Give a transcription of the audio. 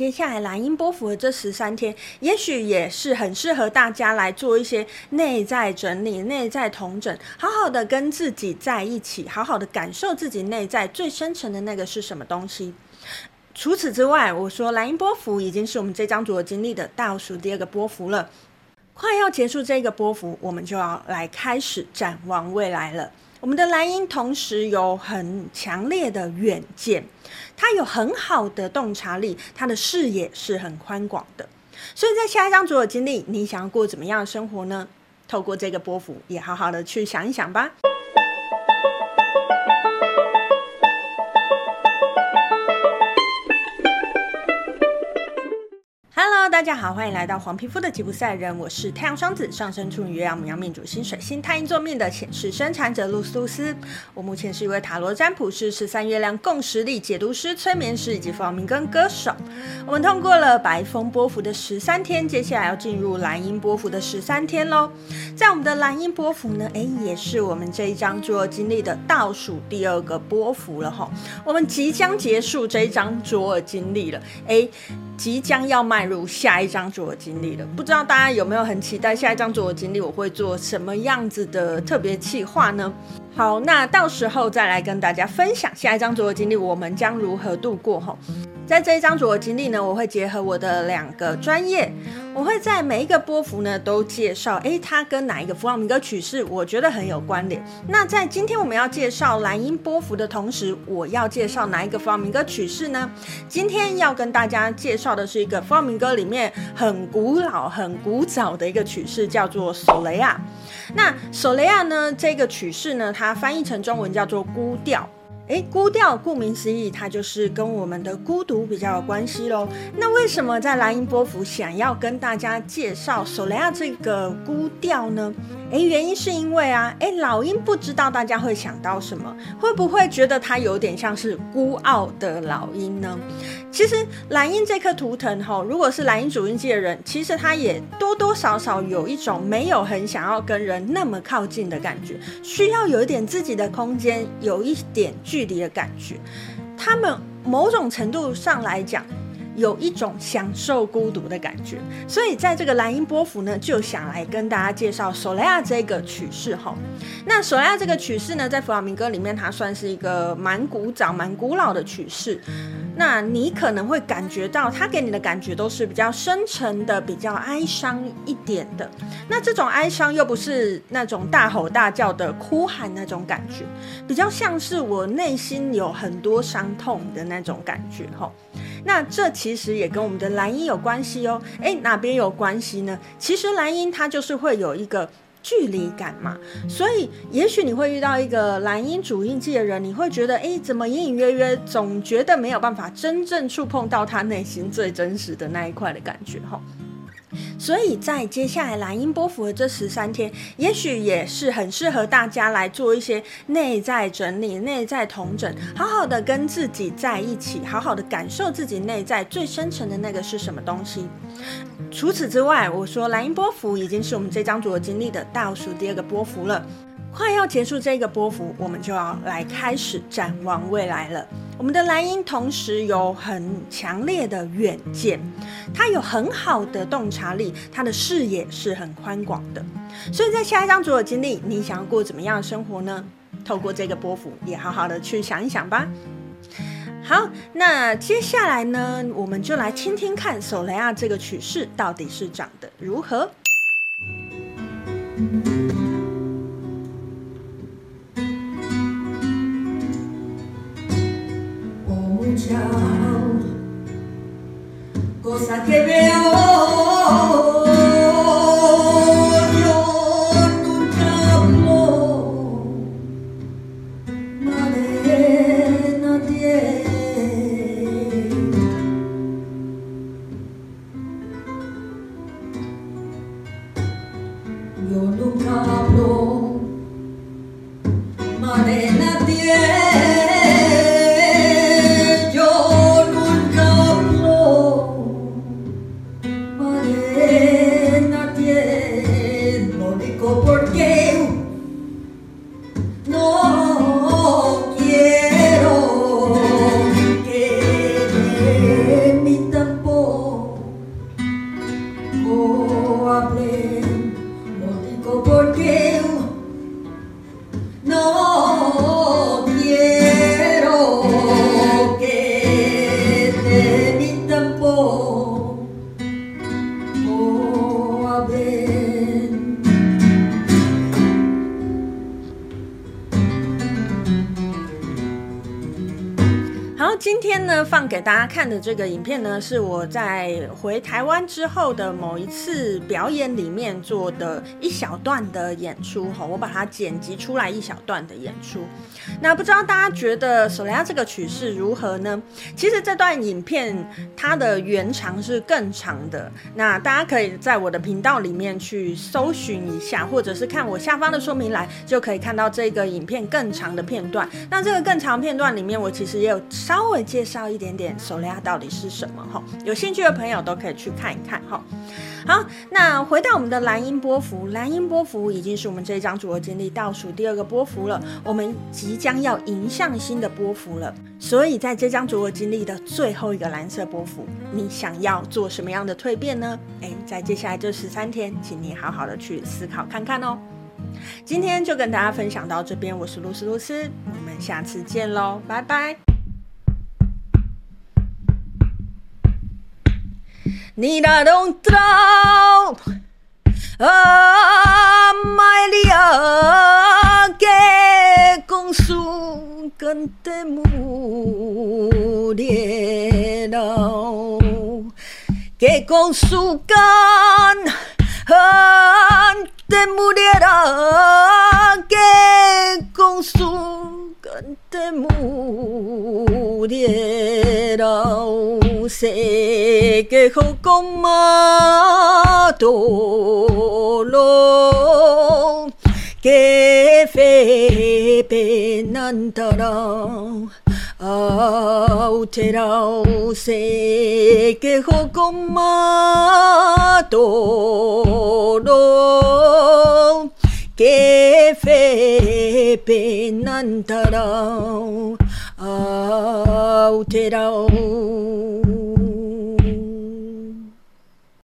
接下来蓝鹰波幅的这十三天，也许也是很适合大家来做一些内在整理、内在同整，好好的跟自己在一起，好好的感受自己内在最深层的那个是什么东西。除此之外，我说蓝鹰波幅已经是我们这张组合经历的倒数第二个波幅了，快要结束这个波幅，我们就要来开始展望未来了。我们的蓝鹰同时有很强烈的远见，他有很好的洞察力，他的视野是很宽广的。所以在下一张主经历，你想要过怎么样的生活呢？透过这个波幅，也好好的去想一想吧。大家好，欢迎来到黄皮肤的吉普赛人，我是太阳双子上升处女月亮牡羊命主星水星太阴座命的显示生产者露丝露丝。我目前是一位塔罗占卜师、十三月亮共识力解读师、催眠师以及弗朗明哥歌手。我们通过了白风波幅的十三天，接下来要进入蓝音波幅的十三天喽。在我们的蓝音波幅呢，哎，也是我们这一张桌经历的倒数第二个波幅了哈。我们即将结束这一张桌经历了，哎。即将要迈入下一张桌的经历了，不知道大家有没有很期待下一张桌的经历？我会做什么样子的特别企划呢？好，那到时候再来跟大家分享下一张桌的经历，我们将如何度过？哈。在这一张主的经历呢，我会结合我的两个专业，我会在每一个波幅呢都介绍，诶，它跟哪一个弗朗明哥曲式，我觉得很有关联。那在今天我们要介绍蓝音波幅的同时，我要介绍哪一个弗朗明哥曲式呢？今天要跟大家介绍的是一个弗朗明哥里面很古老、很古早的一个曲式，叫做索雷亚。那索雷亚呢，这个曲式呢，它翻译成中文叫做孤调。诶，孤调，顾名思义，它就是跟我们的孤独比较有关系喽。那为什么在蓝鹰波符想要跟大家介绍索雷亚这个孤调呢？诶，原因是因为啊，诶，老鹰不知道大家会想到什么，会不会觉得它有点像是孤傲的老鹰呢？其实蓝鹰这颗图腾哈，如果是蓝鹰主印记的人，其实他也多多少少有一种没有很想要跟人那么靠近的感觉，需要有一点自己的空间，有一点距。距离的感觉，他们某种程度上来讲，有一种享受孤独的感觉。所以在这个蓝鹰波符呢，就想来跟大家介绍索雷亚这个曲式哈。那索雷亚这个曲式呢，在弗朗明哥里面，它算是一个蛮古早、蛮古老的曲式。那你可能会感觉到，它给你的感觉都是比较深沉的，比较哀伤一点的。那这种哀伤又不是那种大吼大叫的哭喊那种感觉，比较像是我内心有很多伤痛的那种感觉吼。那这其实也跟我们的蓝音有关系哦。哎，哪边有关系呢？其实蓝音它就是会有一个。距离感嘛，所以也许你会遇到一个蓝音主印记的人，你会觉得，哎，怎么隐隐约约总觉得没有办法真正触碰到他内心最真实的那一块的感觉，哈。所以在接下来蓝鹰波幅的这十三天，也许也是很适合大家来做一些内在整理、内在同整，好好的跟自己在一起，好好的感受自己内在最深层的那个是什么东西。除此之外，我说蓝鹰波幅已经是我们这张主经历的倒数第二个波幅了。快要结束这个波幅，我们就要来开始展望未来了。我们的蓝鹰同时有很强烈的远见，它有很好的洞察力，它的视野是很宽广的。所以在下一张主的经历，你想要过怎么样的生活呢？透过这个波幅，也好好的去想一想吧。好，那接下来呢，我们就来听听看索雷亚这个曲式到底是长得如何。cosa que veo. 今天呢，放给大家看的这个影片呢，是我在回台湾之后的某一次表演里面做的一小段的演出哈，我把它剪辑出来一小段的演出。那不知道大家觉得《索雷亚》这个曲式如何呢？其实这段影片它的原长是更长的，那大家可以在我的频道里面去搜寻一下，或者是看我下方的说明栏，就可以看到这个影片更长的片段。那这个更长片段里面，我其实也有稍。稍微介绍一点点手雷亚到底是什么哈，有兴趣的朋友都可以去看一看哈。好，那回到我们的蓝音波幅，蓝音波幅已经是我们这一张组合经历倒数第二个波幅了，我们即将要迎向新的波幅了。所以在这张组合经历的最后一个蓝色波幅，你想要做什么样的蜕变呢？诶，在接下来这十三天，请你好好的去思考看看哦。今天就跟大家分享到这边，我是露丝露丝，我们下次见喽，拜拜。你那动作，啊，卖力啊，给公输跟的木列了，给公输了。世界好公马多罗，给飞奔难得了，奥特